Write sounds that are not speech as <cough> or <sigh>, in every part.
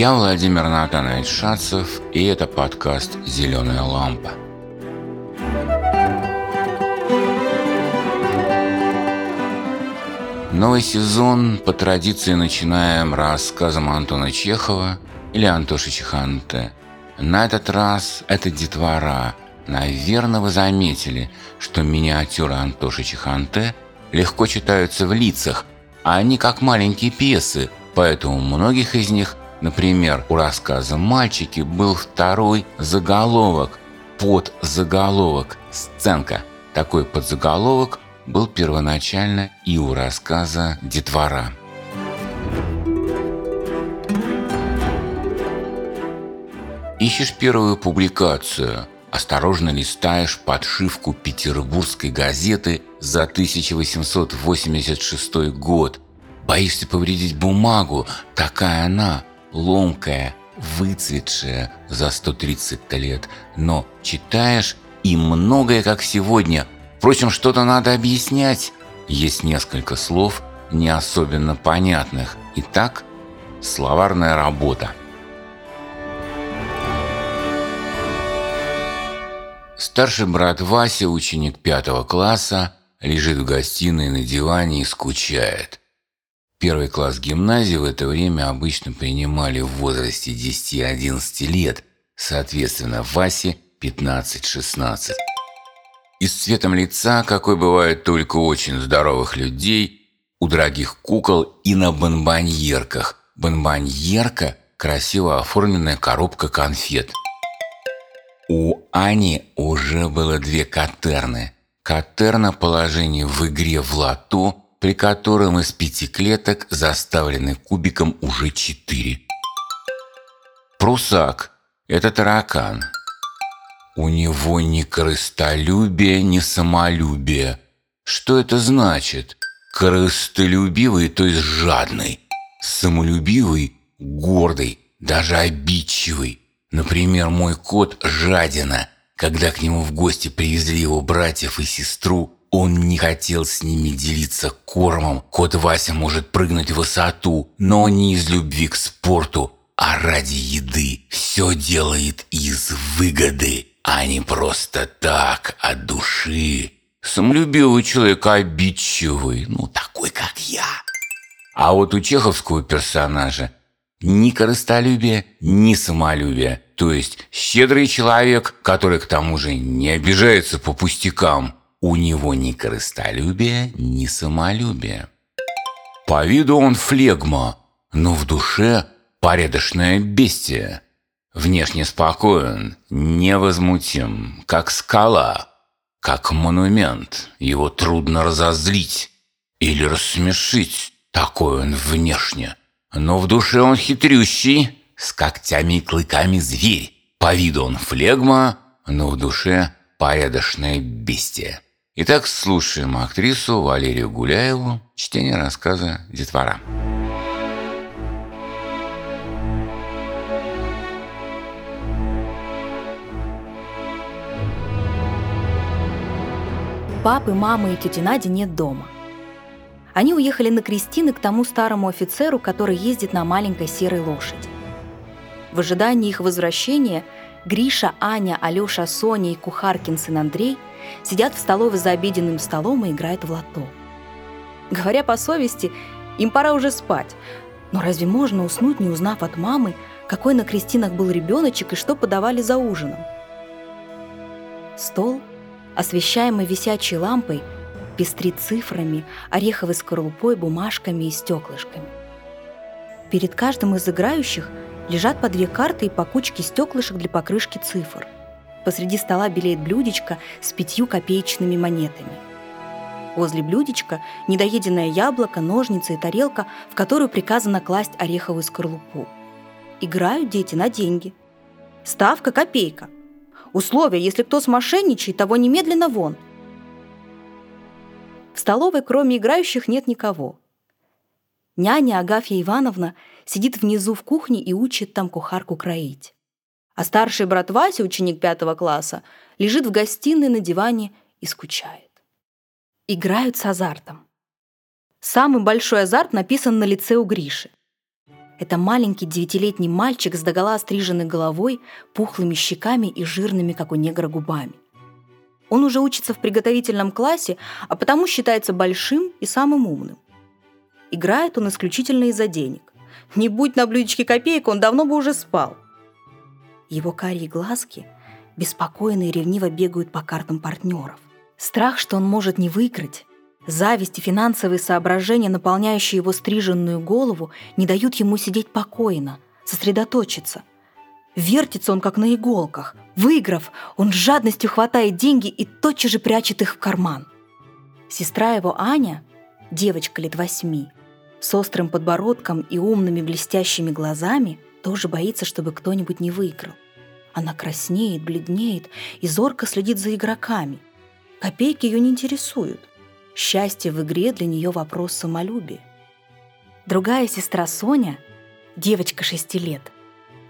Я Владимир Натанович Шацев, и это подкаст «Зеленая лампа». Новый сезон по традиции начинаем рассказом Антона Чехова или Антоши Чеханте. На этот раз это детвора. Наверное, вы заметили, что миниатюры Антоши Чеханте легко читаются в лицах, а они как маленькие пьесы, поэтому многих из них, например, у рассказа «Мальчики» был второй заголовок, подзаголовок, сценка. Такой подзаголовок был первоначально и у рассказа «Детвора». Ищешь первую публикацию, осторожно листаешь подшивку петербургской газеты за 1886 год. Боишься повредить бумагу, такая она, ломкая, выцветшая за 130 лет. Но читаешь, и многое, как сегодня, Впрочем, что-то надо объяснять. Есть несколько слов, не особенно понятных. Итак, словарная работа. Старший брат Вася, ученик пятого класса, лежит в гостиной на диване и скучает. Первый класс гимназии в это время обычно принимали в возрасте 10-11 лет, соответственно, Васе 15-16. И с цветом лица, какой бывает только очень здоровых людей, у дорогих кукол и на бонбоньерках. Бонбоньерка – красиво оформленная коробка конфет. У Ани уже было две катерны. Катерна положение в игре в лото, при котором из пяти клеток заставлены кубиком уже четыре. Прусак – это таракан – у него ни корыстолюбие, ни самолюбие. Что это значит? Корыстолюбивый, то есть жадный. Самолюбивый, гордый, даже обидчивый. Например, мой кот жадина. Когда к нему в гости привезли его братьев и сестру, он не хотел с ними делиться кормом. Кот Вася может прыгнуть в высоту, но не из любви к спорту, а ради еды. Все делает из выгоды а не просто так, от души. Самолюбивый человек обидчивый, ну, такой, как я. А вот у чеховского персонажа ни корыстолюбия, ни самолюбия. То есть щедрый человек, который к тому же не обижается по пустякам. У него ни корыстолюбия, ни самолюбия. По виду он флегма, но в душе порядочное бестия. Внешне спокоен, невозмутим, как скала, как монумент. Его трудно разозлить или рассмешить. Такой он внешне. Но в душе он хитрющий, с когтями и клыками зверь. По виду он флегма, но в душе порядочное бестие. Итак, слушаем актрису Валерию Гуляеву, чтение рассказа «Детвора». Папы, мамы и тети Нади нет дома. Они уехали на крестины к тому старому офицеру, который ездит на маленькой серой лошади. В ожидании их возвращения Гриша, Аня, Алёша, Соня и кухаркин сын Андрей сидят в столовой за обеденным столом и играют в лото. Говоря по совести, им пора уже спать. Но разве можно уснуть, не узнав от мамы, какой на крестинах был ребеночек и что подавали за ужином? Стол освещаемый висячей лампой, пестрит цифрами, ореховой скорлупой, бумажками и стеклышками. Перед каждым из играющих лежат по две карты и по кучке стеклышек для покрышки цифр. Посреди стола белеет блюдечко с пятью копеечными монетами. Возле блюдечка недоеденное яблоко, ножницы и тарелка, в которую приказано класть ореховую скорлупу. Играют дети на деньги. Ставка – копейка – Условие, если кто смошенничает, того немедленно вон. В столовой, кроме играющих, нет никого. Няня Агафья Ивановна сидит внизу в кухне и учит там кухарку кроить. А старший брат Вася, ученик пятого класса, лежит в гостиной на диване и скучает. Играют с азартом. Самый большой азарт написан на лице у Гриши. Это маленький девятилетний мальчик с догола стриженной головой, пухлыми щеками и жирными, как у негра, губами. Он уже учится в приготовительном классе, а потому считается большим и самым умным. Играет он исключительно из-за денег. Не будь на блюдечке копеек, он давно бы уже спал. Его карие глазки беспокойно и ревниво бегают по картам партнеров. Страх, что он может не выиграть, зависть и финансовые соображения, наполняющие его стриженную голову, не дают ему сидеть покойно, сосредоточиться. Вертится он, как на иголках. Выиграв, он с жадностью хватает деньги и тотчас же прячет их в карман. Сестра его Аня, девочка лет восьми, с острым подбородком и умными блестящими глазами, тоже боится, чтобы кто-нибудь не выиграл. Она краснеет, бледнеет и зорко следит за игроками. Копейки ее не интересуют. Счастье в игре для нее вопрос самолюбия. Другая сестра Соня, девочка шести лет,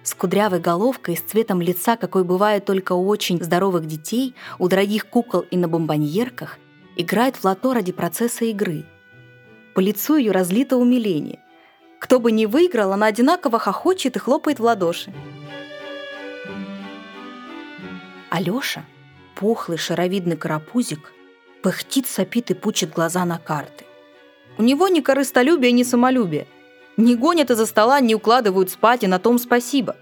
с кудрявой головкой и с цветом лица, какой бывает только у очень здоровых детей, у дорогих кукол и на бомбоньерках, играет в лото ради процесса игры. По лицу ее разлито умиление. Кто бы ни выиграл, она одинаково хохочет и хлопает в ладоши. Алёша, пухлый шаровидный карапузик, пыхтит, сопит и пучит глаза на карты. У него ни корыстолюбия, ни самолюбия. Не гонят из-за стола, не укладывают спать, и на том спасибо.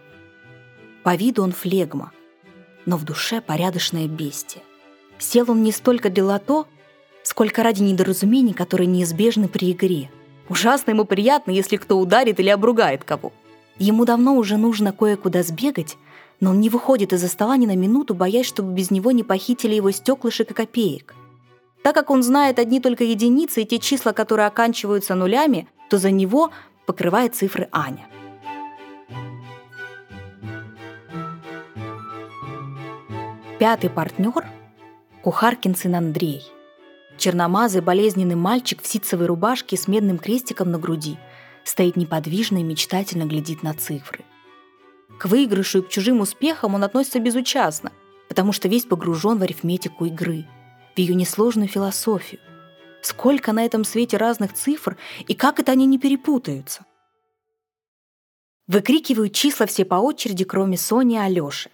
По виду он флегма, но в душе порядочное бестие. Сел он не столько для лото, сколько ради недоразумений, которые неизбежны при игре. Ужасно ему приятно, если кто ударит или обругает кого. Ему давно уже нужно кое-куда сбегать, но он не выходит из-за стола ни на минуту, боясь, чтобы без него не похитили его стеклышек и копеек. Так как он знает одни только единицы и те числа, которые оканчиваются нулями, то за него покрывает цифры Аня. Пятый партнер – Кухаркин сын Андрей. Черномазый болезненный мальчик в ситцевой рубашке с медным крестиком на груди стоит неподвижно и мечтательно глядит на цифры – к выигрышу и к чужим успехам он относится безучастно, потому что весь погружен в арифметику игры, в ее несложную философию. Сколько на этом свете разных цифр, и как это они не перепутаются? Выкрикивают числа все по очереди, кроме Сони и Алёши.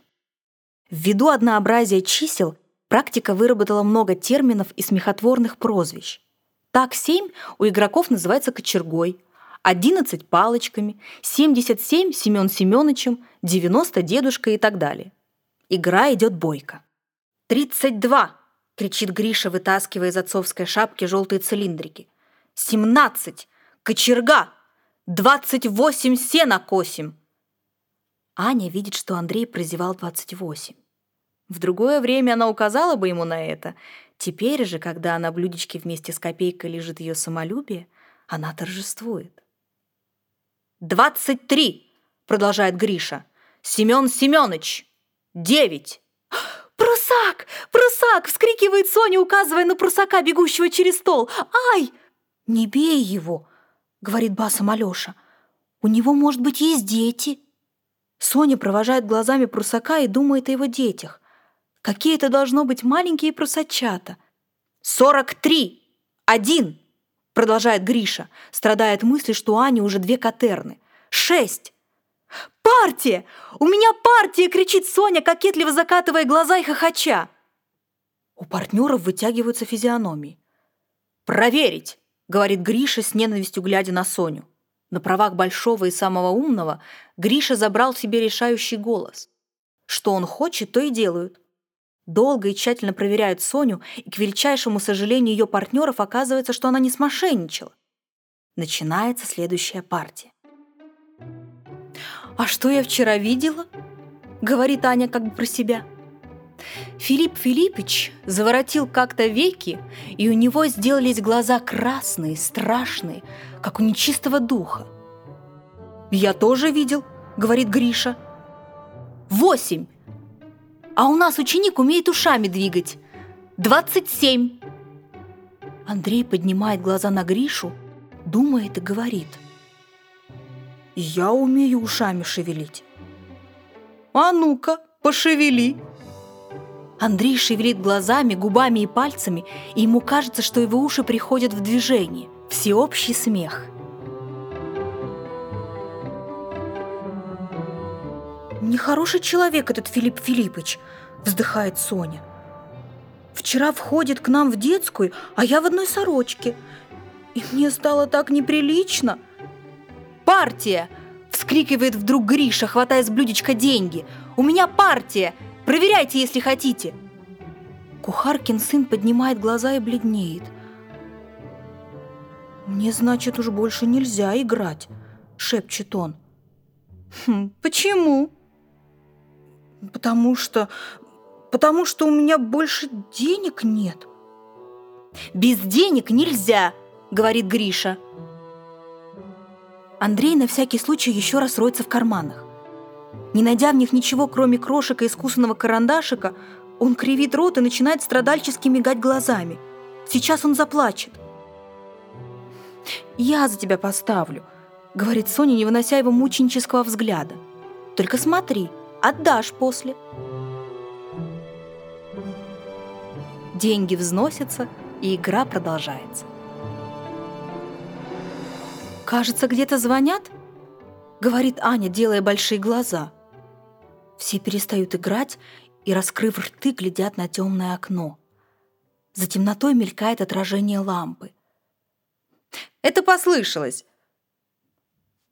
Ввиду однообразия чисел практика выработала много терминов и смехотворных прозвищ. Так семь у игроков называется кочергой, 11 палочками, 77 Семен Семеновичем, 90 дедушкой и так далее. Игра идет бойко. «32!» — кричит Гриша, вытаскивая из отцовской шапки желтые цилиндрики. «Семнадцать! Кочерга! Двадцать восемь сена косим!» Аня видит, что Андрей прозевал двадцать восемь. В другое время она указала бы ему на это. Теперь же, когда на блюдечке вместе с копейкой лежит ее самолюбие, она торжествует. «Двадцать три!» — продолжает Гриша. «Семен Семенович! Девять!» «Прусак! Прусак!» — вскрикивает Соня, указывая на прусака, бегущего через стол. «Ай!» «Не бей его!» — говорит басом Алёша. «У него, может быть, есть дети!» Соня провожает глазами прусака и думает о его детях. Какие это должно быть маленькие прусачата. «Сорок три! Один!» продолжает Гриша, страдая от мысли, что у Ани уже две катерны. Шесть! «Партия! У меня партия!» — кричит Соня, кокетливо закатывая глаза и хохоча. У партнеров вытягиваются физиономии. «Проверить!» — говорит Гриша с ненавистью, глядя на Соню. На правах большого и самого умного Гриша забрал себе решающий голос. Что он хочет, то и делают. Долго и тщательно проверяют Соню, и к величайшему сожалению ее партнеров оказывается, что она не смошенничала. Начинается следующая партия. «А что я вчера видела?» — говорит Аня как бы про себя. Филипп Филиппич заворотил как-то веки, и у него сделались глаза красные, страшные, как у нечистого духа. «Я тоже видел», — говорит Гриша. «Восемь!» А у нас ученик умеет ушами двигать. Двадцать семь. Андрей поднимает глаза на Гришу, думает и говорит. Я умею ушами шевелить. А ну-ка, пошевели. Андрей шевелит глазами, губами и пальцами, и ему кажется, что его уши приходят в движение. Всеобщий смех. Нехороший человек этот Филипп Филиппович, вздыхает Соня. Вчера входит к нам в детскую, а я в одной сорочке. И мне стало так неприлично. «Партия!» – вскрикивает вдруг Гриша, хватая с блюдечка деньги. «У меня партия! Проверяйте, если хотите!» Кухаркин сын поднимает глаза и бледнеет. «Мне, значит, уж больше нельзя играть», — шепчет он. «Хм, «Почему?» «Потому что... потому что у меня больше денег нет». «Без денег нельзя», — говорит Гриша. Андрей на всякий случай еще раз роется в карманах. Не найдя в них ничего, кроме крошек и искусанного карандашика, он кривит рот и начинает страдальчески мигать глазами. Сейчас он заплачет. «Я за тебя поставлю», — говорит Соня, не вынося его мученического взгляда. «Только смотри, отдашь после». Деньги взносятся, и игра продолжается. «Кажется, где-то звонят?» — говорит Аня, делая большие глаза. Все перестают играть и, раскрыв рты, глядят на темное окно. За темнотой мелькает отражение лампы. «Это послышалось!»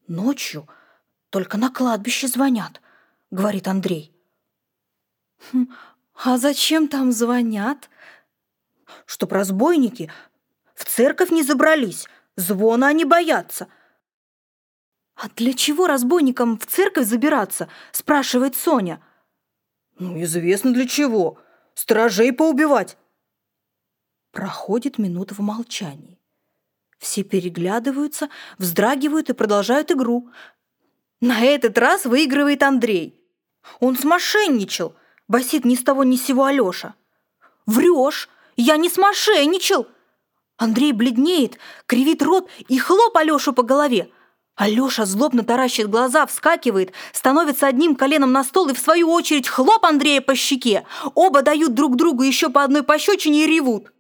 «Ночью только на кладбище звонят», — говорит Андрей. «Хм, «А зачем там звонят?» «Чтоб разбойники в церковь не забрались, звона они боятся». «А для чего разбойникам в церковь забираться?» – спрашивает Соня – ну, известно для чего. Сторожей поубивать. Проходит минута в молчании. Все переглядываются, вздрагивают и продолжают игру. На этот раз выигрывает Андрей. Он смошенничал, басит ни с того ни с сего Алёша. Врешь, я не смошенничал. Андрей бледнеет, кривит рот и хлоп Алёшу по голове – Алёша злобно таращит глаза, вскакивает, становится одним коленом на стол и в свою очередь хлоп Андрея по щеке. Оба дают друг другу еще по одной пощечине и ревут.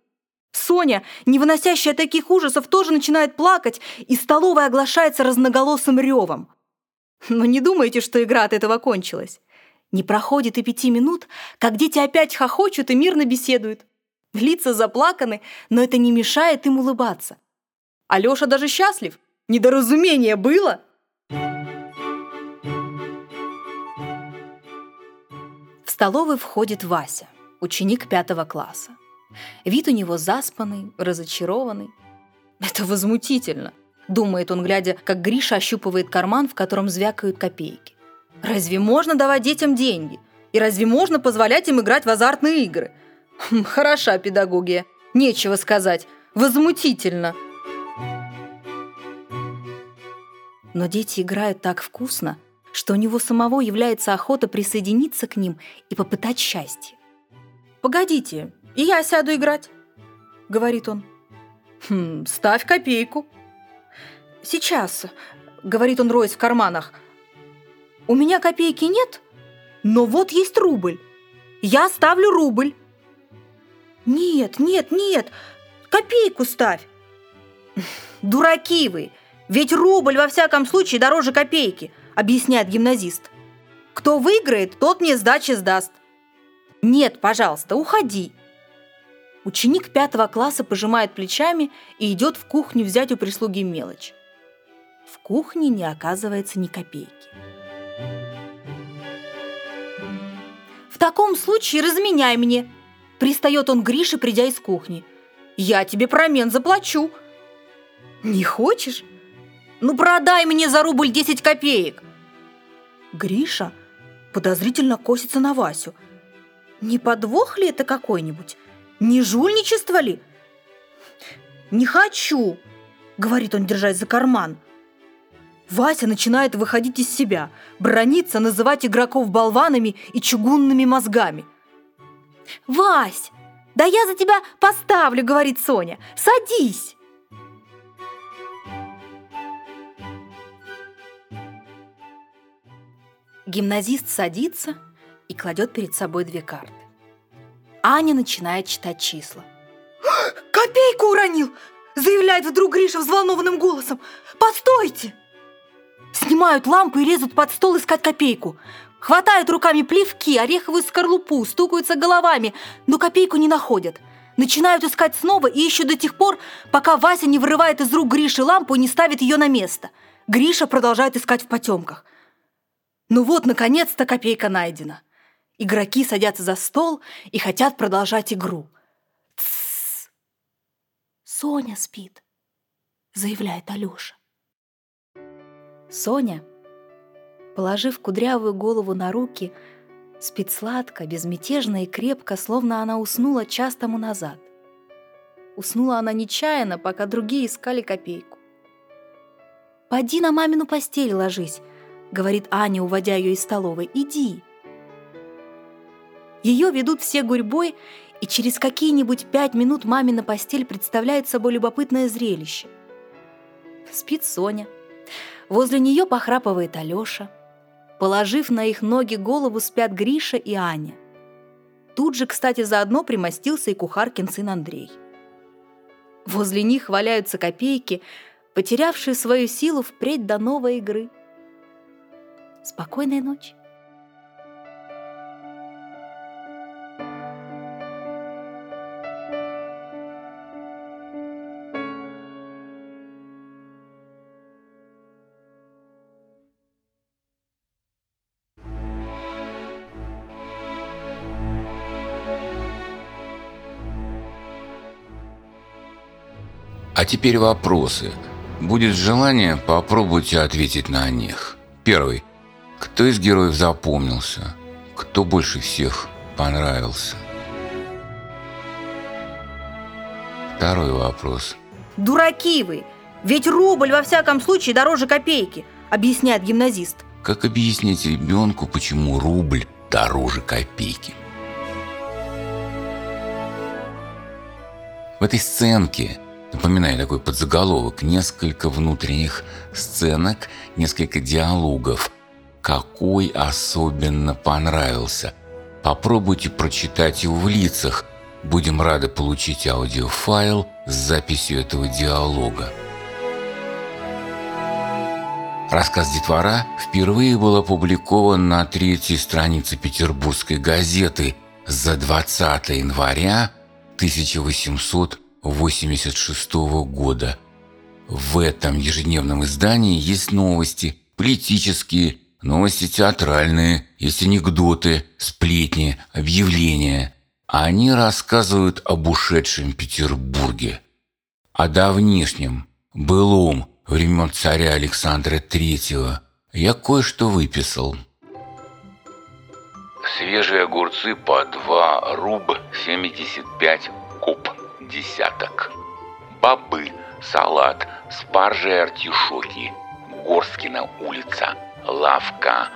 Соня, не выносящая таких ужасов, тоже начинает плакать, и столовая оглашается разноголосым ревом. Но не думайте, что игра от этого кончилась. Не проходит и пяти минут, как дети опять хохочут и мирно беседуют. Лица заплаканы, но это не мешает им улыбаться. Алёша даже счастлив – Недоразумение было? В столовую входит Вася, ученик пятого класса. Вид у него заспанный, разочарованный. Это возмутительно, думает он, глядя, как Гриша ощупывает карман, в котором звякают копейки. Разве можно давать детям деньги? И разве можно позволять им играть в азартные игры? Хм, хороша педагогия, нечего сказать, возмутительно – Но дети играют так вкусно, что у него самого является охота присоединиться к ним и попытать счастье. «Погодите, и я сяду играть», — говорит он. «Хм, ставь копейку». «Сейчас», — говорит он, роясь в карманах. «У меня копейки нет, но вот есть рубль. Я ставлю рубль». «Нет, нет, нет, копейку ставь». <laughs> «Дураки вы! Ведь рубль во всяком случае дороже копейки, объясняет гимназист. Кто выиграет, тот мне сдачи сдаст. Нет, пожалуйста, уходи. Ученик пятого класса пожимает плечами и идет в кухню взять у прислуги мелочь. В кухне не оказывается ни копейки. Таком случае разменяй мне!» Пристает он Грише, придя из кухни. «Я тебе промен заплачу!» «Не хочешь?» Ну продай мне за рубль 10 копеек!» Гриша подозрительно косится на Васю. Не подвох ли это какой-нибудь? Не жульничество ли? «Не хочу!» — говорит он, держась за карман. Вася начинает выходить из себя, брониться, называть игроков болванами и чугунными мозгами. «Вась, да я за тебя поставлю!» — говорит Соня. «Садись!» Гимназист садится и кладет перед собой две карты. Аня начинает читать числа. «Копейку уронил!» заявляет вдруг Гриша взволнованным голосом. «Постойте!» Снимают лампу и лезут под стол искать копейку. Хватают руками плевки, ореховую скорлупу, стукаются головами, но копейку не находят. Начинают искать снова и ищут до тех пор, пока Вася не вырывает из рук Гриши лампу и не ставит ее на место. Гриша продолжает искать в потемках. Ну вот, наконец-то копейка найдена. Игроки садятся за стол и хотят продолжать игру. Тссс. Соня спит, заявляет Алёша. Соня, положив кудрявую голову на руки, спит сладко, безмятежно и крепко, словно она уснула час тому назад. Уснула она нечаянно, пока другие искали копейку. «Поди на мамину постель ложись», — говорит Аня, уводя ее из столовой. «Иди». Ее ведут все гурьбой, и через какие-нибудь пять минут мамина постель представляет собой любопытное зрелище. Спит Соня. Возле нее похрапывает Алеша. Положив на их ноги голову, спят Гриша и Аня. Тут же, кстати, заодно примостился и кухаркин сын Андрей. Возле них валяются копейки, потерявшие свою силу впредь до новой игры. Спокойной ночи. А теперь вопросы. Будет желание, попробуйте ответить на них. Первый. Кто из героев запомнился? Кто больше всех понравился? Второй вопрос. Дураки вы! Ведь рубль во всяком случае дороже копейки, объясняет гимназист. Как объяснить ребенку, почему рубль дороже копейки? В этой сценке Напоминаю такой подзаголовок. Несколько внутренних сценок, несколько диалогов. Какой особенно понравился? Попробуйте прочитать его в лицах. Будем рады получить аудиофайл с записью этого диалога. Рассказ «Детвора» впервые был опубликован на третьей странице Петербургской газеты за 20 января 1800 1986 года. В этом ежедневном издании есть новости политические, новости театральные, есть анекдоты, сплетни, объявления. Они рассказывают об ушедшем Петербурге, о давнишнем, былом времен царя Александра III. Я кое-что выписал. Свежие огурцы по 2 руб 75 куб десяток. Бобы, салат, спаржи и артишоки. Горскина улица, лавка,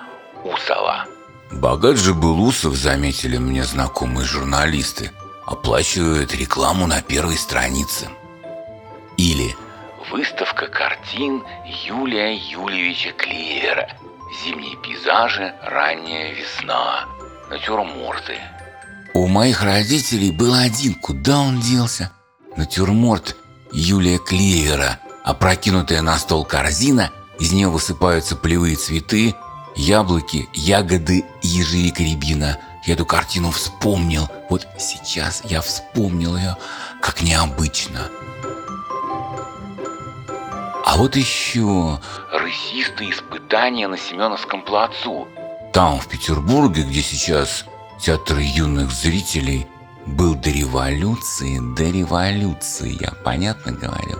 Усова. Богат же был Усов, заметили мне знакомые журналисты. Оплачивает рекламу на первой странице. Или выставка картин Юлия Юльевича Клевера. Зимние пейзажи, ранняя весна, натюрморты. У моих родителей был один, куда он делся? Натюрморт Юлия Клевера, опрокинутая на стол корзина, из нее высыпаются полевые цветы, яблоки, ягоды, ежевика, рябина. Я эту картину вспомнил. Вот сейчас я вспомнил ее, как необычно. А вот еще рысистые испытания на Семеновском плацу. Там, в Петербурге, где сейчас Театр юных зрителей был до революции, до революции, я понятно говорю,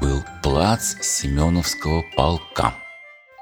был плац Семеновского полка.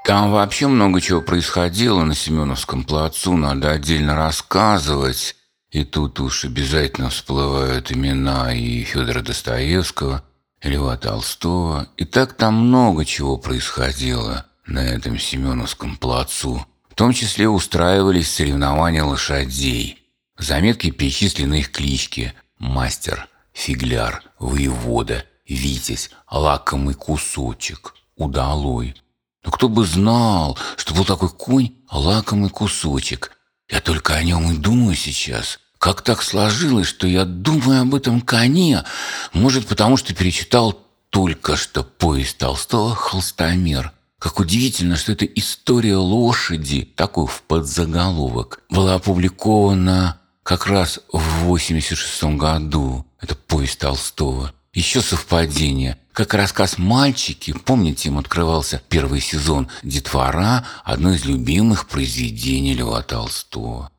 Там вообще много чего происходило на Семеновском плацу, надо отдельно рассказывать. И тут уж обязательно всплывают имена и Федора Достоевского, и Льва Толстого. И так там много чего происходило на этом Семеновском плацу. В том числе устраивались соревнования лошадей. В заметке перечислены их клички «Мастер», «Фигляр», «Воевода», «Витязь», «Лакомый кусочек», «Удалой». Но кто бы знал, что был такой конь «Лакомый кусочек». Я только о нем и думаю сейчас. Как так сложилось, что я думаю об этом коне? Может, потому что перечитал только что повесть Толстого «Холстомер», Как удивительно, что эта история лошади, такой в подзаголовок, была опубликована как раз в 86 году. Это повесть Толстого. Еще совпадение. Как рассказ «Мальчики», помните, им открывался первый сезон «Детвора», одно из любимых произведений Льва Толстого.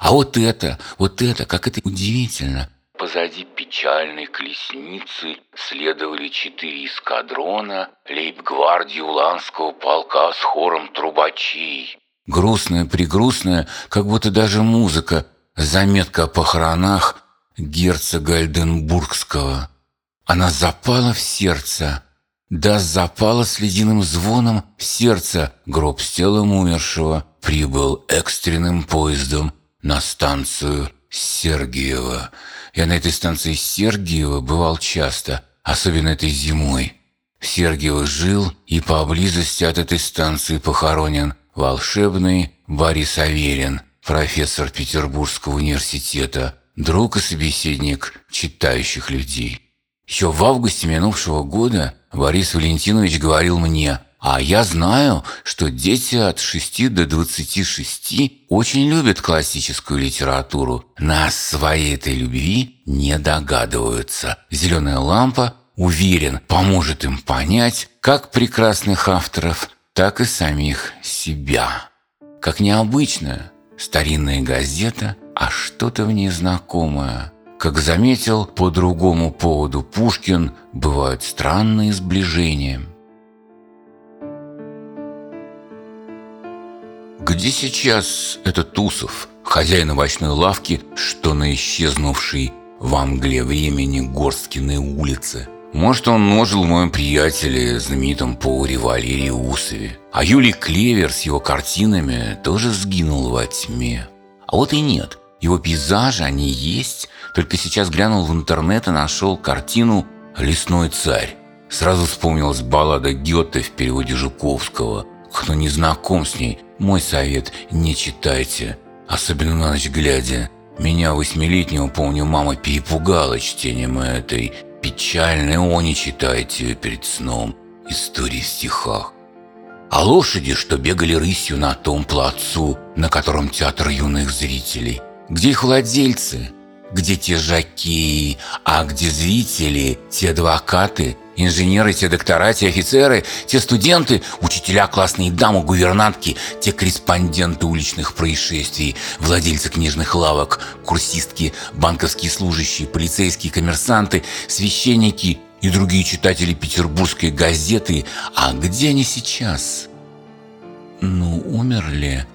А вот это, вот это, как это удивительно. Позади печальной колесницы следовали четыре эскадрона лейб-гвардии Уланского полка с хором трубачей. Грустная, пригрустная, как будто даже музыка, заметка о похоронах герцога Альденбургского. Она запала в сердце, да запала с ледяным звоном в сердце. Гроб с телом умершего прибыл экстренным поездом на станцию Сергиева. Я на этой станции Сергиева бывал часто, особенно этой зимой. В Сергиево жил и поблизости от этой станции похоронен волшебный Борис Аверин, профессор Петербургского университета, друг и собеседник читающих людей. Еще в августе минувшего года Борис Валентинович говорил мне, а я знаю, что дети от 6 до 26 очень любят классическую литературу. Нас своей этой любви не догадываются. «Зеленая лампа», уверен, поможет им понять как прекрасных авторов, так и самих себя. Как необычная старинная газета, а что-то в ней знакомое. Как заметил по другому поводу Пушкин, бывают странные сближения – Где сейчас этот Тусов, хозяин овощной лавки, что на исчезнувшей в мгле времени Горсткиной улице? Может, он ножил в моем приятеле, знаменитом Пауре Валерии Усове. А Юлий Клевер с его картинами тоже сгинул во тьме. А вот и нет. Его пейзажи, они есть. Только сейчас глянул в интернет и нашел картину «Лесной царь». Сразу вспомнилась баллада Гёте в переводе Жуковского. Кто не знаком с ней, мой совет – не читайте, особенно на ночь глядя. Меня восьмилетнего, помню, мама перепугала чтением этой печальной «О, не читайте перед сном» истории в стихах. А лошади, что бегали рысью на том плацу, на котором театр юных зрителей. Где их владельцы? Где те жакеи? А где зрители, те адвокаты, Инженеры, те доктора, те офицеры, те студенты, учителя, классные дамы, гувернантки, те корреспонденты уличных происшествий, владельцы книжных лавок, курсистки, банковские служащие, полицейские, коммерсанты, священники и другие читатели петербургской газеты. А где они сейчас? Ну, умерли.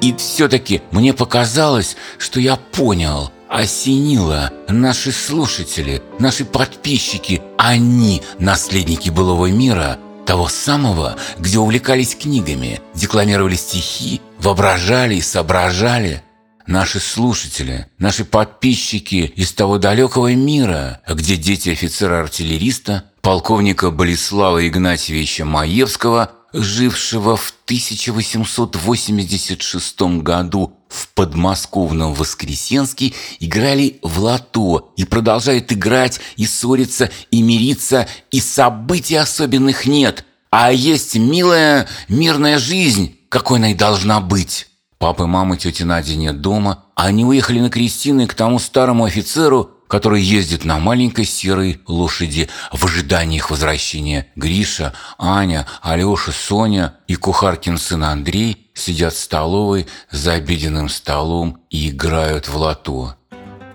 И все-таки мне показалось, что я понял – осенило. Наши слушатели, наши подписчики, они наследники былого мира, того самого, где увлекались книгами, декламировали стихи, воображали и соображали. Наши слушатели, наши подписчики из того далекого мира, где дети офицера-артиллериста, полковника Болеслава Игнатьевича Маевского – жившего в 1886 году в подмосковном Воскресенске, играли в лото и продолжают играть, и ссориться, и мириться, и событий особенных нет, а есть милая мирная жизнь, какой она и должна быть. Папы, мамы, тети Нади нет дома, они уехали на крестины к тому старому офицеру, который ездит на маленькой серой лошади в ожидании их возвращения. Гриша, Аня, Алеша, Соня и кухаркин сын Андрей сидят в столовой за обеденным столом и играют в лото.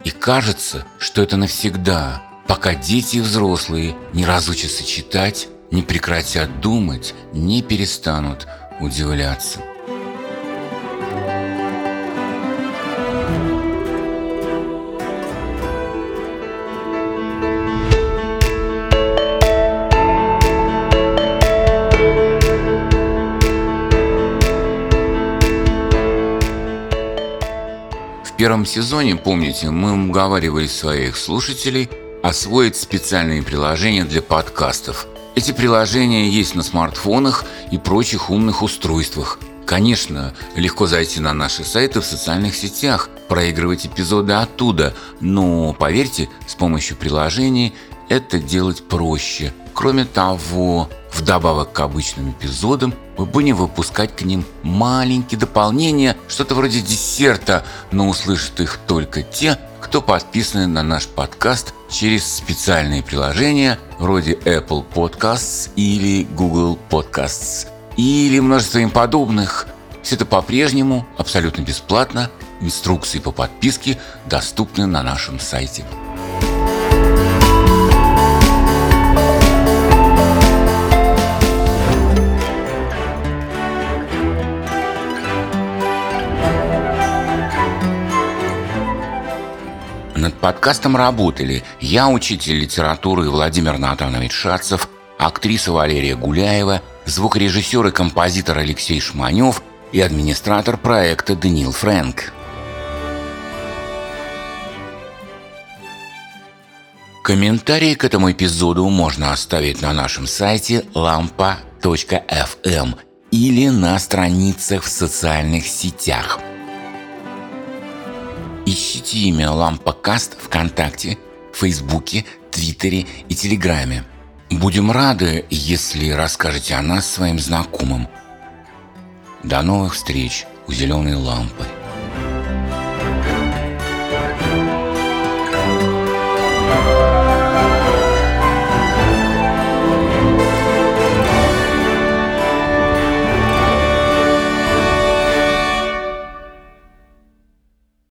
И кажется, что это навсегда, пока дети и взрослые не разучатся читать, не прекратят думать, не перестанут удивляться. Первом сезоне, помните, мы уговаривали своих слушателей освоить специальные приложения для подкастов. Эти приложения есть на смартфонах и прочих умных устройствах. Конечно, легко зайти на наши сайты в социальных сетях, проигрывать эпизоды оттуда, но, поверьте, с помощью приложений это делать проще. Кроме того, вдобавок к обычным эпизодам, мы будем выпускать к ним маленькие дополнения, что-то вроде десерта, но услышат их только те, кто подписаны на наш подкаст через специальные приложения вроде Apple Podcasts или Google Podcasts или множество им подобных. Все это по-прежнему абсолютно бесплатно. Инструкции по подписке доступны на нашем сайте. Над подкастом работали я, учитель литературы Владимир Натанович Шацев, актриса Валерия Гуляева, звукорежиссер и композитор Алексей Шманев и администратор проекта Даниил Фрэнк. Комментарии к этому эпизоду можно оставить на нашем сайте lampa.fm или на страницах в социальных сетях. Ищите имя Лампокаст ВКонтакте, Фейсбуке, Твиттере и Телеграме. Будем рады, если расскажете о нас своим знакомым. До новых встреч у зеленой лампы.